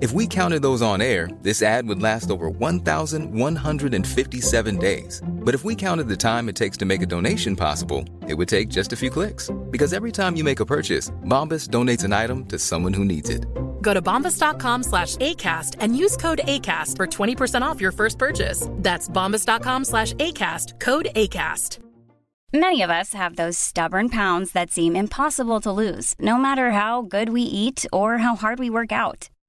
if we counted those on air, this ad would last over 1,157 days. But if we counted the time it takes to make a donation possible, it would take just a few clicks. Because every time you make a purchase, Bombas donates an item to someone who needs it. Go to bombas.com slash ACAST and use code ACAST for 20% off your first purchase. That's bombas.com slash ACAST, code ACAST. Many of us have those stubborn pounds that seem impossible to lose, no matter how good we eat or how hard we work out.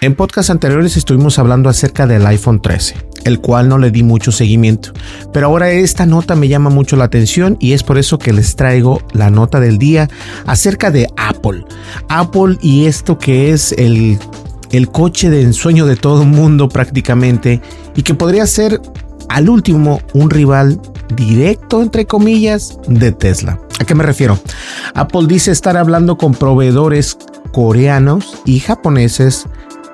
En podcasts anteriores estuvimos hablando acerca del iPhone 13, el cual no le di mucho seguimiento, pero ahora esta nota me llama mucho la atención y es por eso que les traigo la nota del día acerca de Apple. Apple y esto que es el, el coche de ensueño de todo el mundo prácticamente y que podría ser al último un rival directo, entre comillas, de Tesla. ¿A qué me refiero? Apple dice estar hablando con proveedores coreanos y japoneses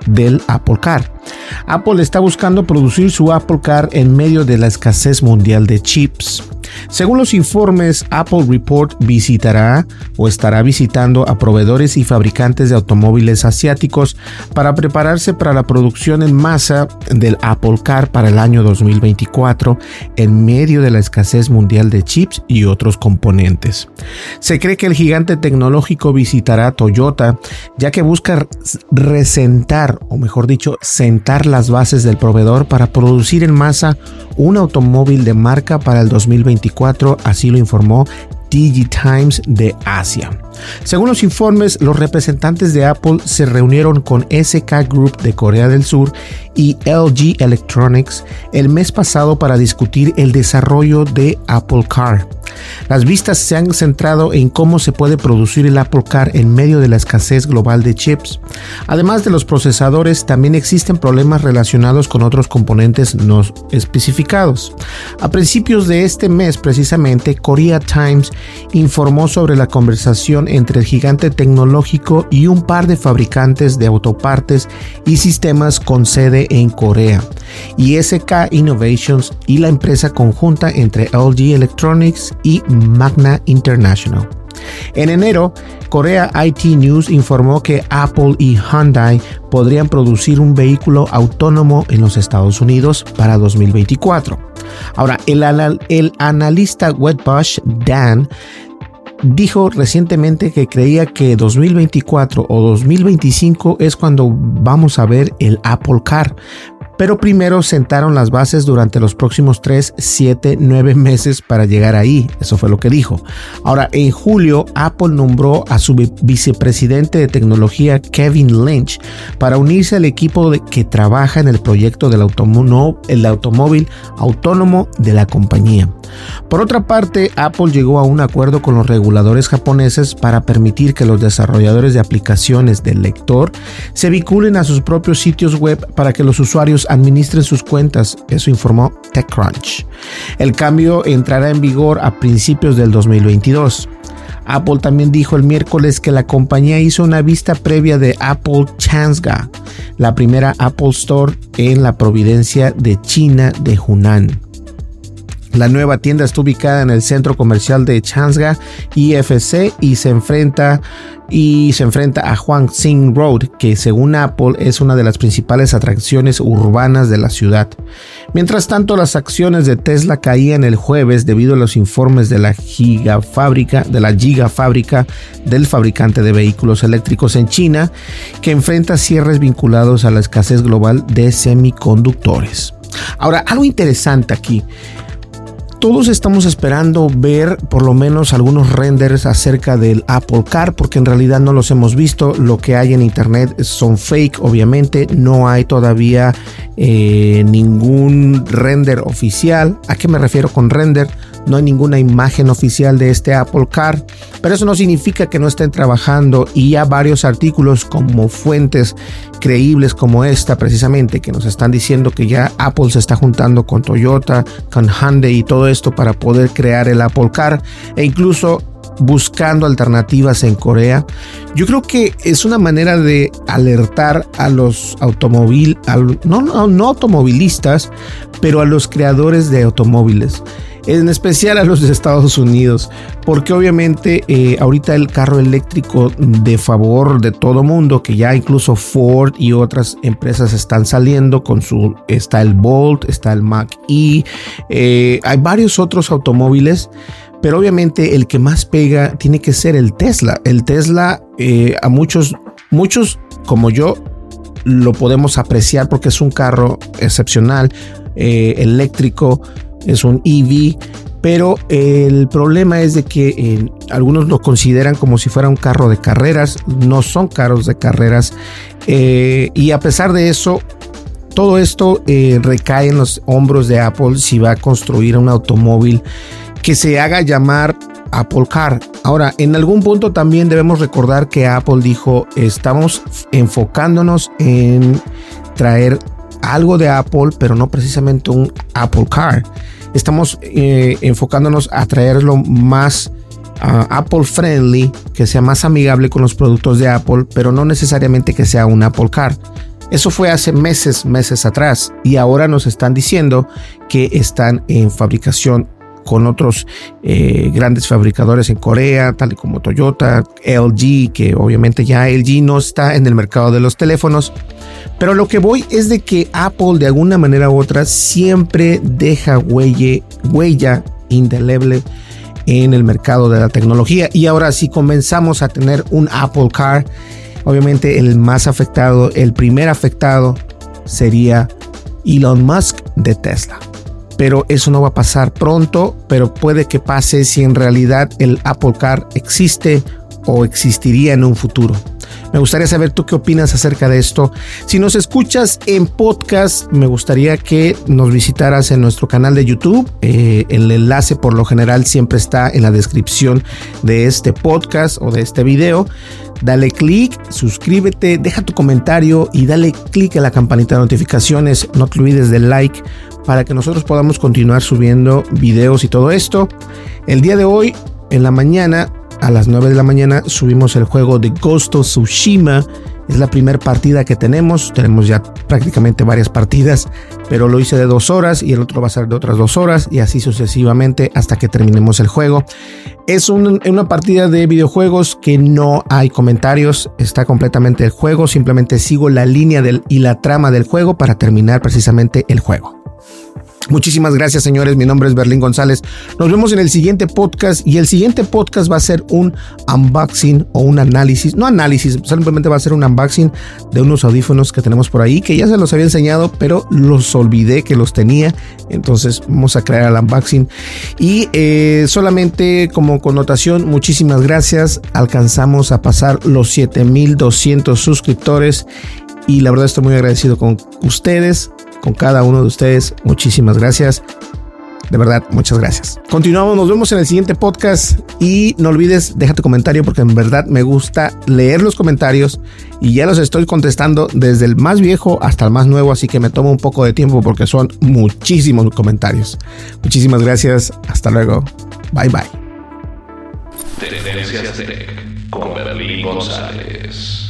del Apple Car. Apple está buscando producir su Apple Car en medio de la escasez mundial de chips. Según los informes, Apple Report visitará o estará visitando a proveedores y fabricantes de automóviles asiáticos para prepararse para la producción en masa del Apple Car para el año 2024 en medio de la escasez mundial de chips y otros componentes. Se cree que el gigante tecnológico visitará a Toyota ya que busca resentar o mejor dicho sentar las bases del proveedor para producir en masa un automóvil de marca para el 2024, así lo informó DigiTimes de Asia. Según los informes, los representantes de Apple se reunieron con SK Group de Corea del Sur y LG Electronics el mes pasado para discutir el desarrollo de Apple Car. Las vistas se han centrado en cómo se puede producir el Apple Car en medio de la escasez global de chips. Además de los procesadores, también existen problemas relacionados con otros componentes no especificados. A principios de este mes, precisamente, Korea Times informó sobre la conversación entre el gigante tecnológico y un par de fabricantes de autopartes y sistemas con sede en Corea, y SK Innovations y la empresa conjunta entre LG Electronics y Magna International. En enero, Korea IT News informó que Apple y Hyundai podrían producir un vehículo autónomo en los Estados Unidos para 2024. Ahora, el, analista Wedbush Dan dijo recientemente que creía que 2024 o 2025 es cuando vamos a ver el Apple Car, pero primero sentaron las bases durante los próximos 3, 7, 9 meses para llegar ahí. Eso fue lo que dijo. Ahora, en julio, Apple nombró a su vicepresidente de tecnología, Kevin Lynch, para unirse al equipo que trabaja en el proyecto del el automóvil autónomo de la compañía. Por otra parte, Apple llegó a un acuerdo con los reguladores japoneses para permitir que los desarrolladores de aplicaciones del lector se vinculen a sus propios sitios web para que los usuarios administren sus cuentas, eso informó TechCrunch. El cambio entrará en vigor a principios del 2022. Apple también dijo el miércoles que la compañía hizo una vista previa de Apple Changsga, la primera Apple Store en la providencia de China de Hunan. La nueva tienda está ubicada en el centro comercial de Changsga IFC y se enfrenta y se enfrenta a Huangxing Road, que según Apple es una de las principales atracciones urbanas de la ciudad. Mientras tanto, las acciones de Tesla caían el jueves debido a los informes de la gigafábrica, de la gigafábrica del fabricante de vehículos eléctricos en China, que enfrenta cierres vinculados a la escasez global de semiconductores. Ahora, algo interesante aquí todos estamos esperando ver por lo menos algunos renders acerca del Apple Car, porque en realidad no los hemos visto. Lo que hay en internet son fake, obviamente. No hay todavía eh, ningún render oficial. ¿A qué me refiero con render? No hay ninguna imagen oficial de este Apple Car, pero eso no significa que no estén trabajando y ya varios artículos como fuentes creíbles como esta precisamente que nos están diciendo que ya Apple se está juntando con Toyota, con Hyundai y todo esto para poder crear el Apple Car e incluso buscando alternativas en Corea. Yo creo que es una manera de alertar a los automóvil, no, no, no automovilistas, pero a los creadores de automóviles en especial a los de Estados Unidos, porque obviamente eh, ahorita el carro eléctrico de favor de todo mundo, que ya incluso Ford y otras empresas están saliendo con su, está el Bolt, está el Mac E, eh, hay varios otros automóviles. Pero obviamente el que más pega tiene que ser el Tesla. El Tesla eh, a muchos, muchos como yo, lo podemos apreciar porque es un carro excepcional, eléctrico, es un EV, pero el problema es de que eh, algunos lo consideran como si fuera un carro de carreras, no son carros de carreras, eh, y a pesar de eso, todo esto eh, recae en los hombros de Apple si va a construir un automóvil que se haga llamar Apple Car. Ahora, en algún punto también debemos recordar que Apple dijo, estamos enfocándonos en traer algo de Apple, pero no precisamente un Apple Car. Estamos eh, enfocándonos a traerlo más ah, Apple friendly, que sea más amigable con los productos de Apple, pero no necesariamente que sea un Apple Car. Eso fue hace meses, meses atrás, y ahora nos están diciendo que están en fabricación con otros eh, grandes fabricadores en Corea, tal y como Toyota, LG, que obviamente ya LG no está en el mercado de los teléfonos, pero lo que voy es de que Apple de alguna manera u otra siempre deja huella, indeleble en el mercado de la tecnología. Y ahora si comenzamos a tener un Apple Car, obviamente el más afectado, el primer afectado sería Elon Musk de Tesla. Pero eso no va a pasar pronto, pero puede que pase si en realidad el Apple Car existe o existiría en un futuro. Me gustaría saber tú qué opinas acerca de esto. Si nos escuchas en podcast, me gustaría que nos visitaras en nuestro canal de YouTube. Eh, el enlace por lo general siempre está en la descripción de este podcast o de este video. Dale clic, suscríbete, deja tu comentario y dale clic a la campanita de notificaciones. No te olvides del like para que nosotros podamos continuar subiendo videos y todo esto. El día de hoy, en la mañana, a las 9 de la mañana subimos el juego de Ghost of Tsushima. Es la primera partida que tenemos. Tenemos ya prácticamente varias partidas, pero lo hice de dos horas y el otro va a ser de otras dos horas y así sucesivamente hasta que terminemos el juego. Es una partida de videojuegos que no hay comentarios, está completamente el juego. Simplemente sigo la línea y la trama del juego para terminar precisamente el juego. Muchísimas gracias, señores. Mi nombre es Berlín González. Nos vemos en el siguiente podcast y el siguiente podcast va a ser un unboxing o un análisis. No análisis, simplemente va a ser un unboxing de unos audífonos que tenemos por ahí que ya se los había enseñado, pero los olvidé que los tenía. Entonces vamos a crear el unboxing. Y eh, solamente como connotación, muchísimas gracias. Alcanzamos a pasar los 7200 suscriptores y la verdad estoy muy agradecido con ustedes con cada uno de ustedes. Muchísimas gracias. De verdad, muchas gracias. Continuamos, nos vemos en el siguiente podcast y no olvides, deja tu comentario porque en verdad me gusta leer los comentarios y ya los estoy contestando desde el más viejo hasta el más nuevo, así que me tomo un poco de tiempo porque son muchísimos comentarios. Muchísimas gracias, hasta luego. Bye bye. con González.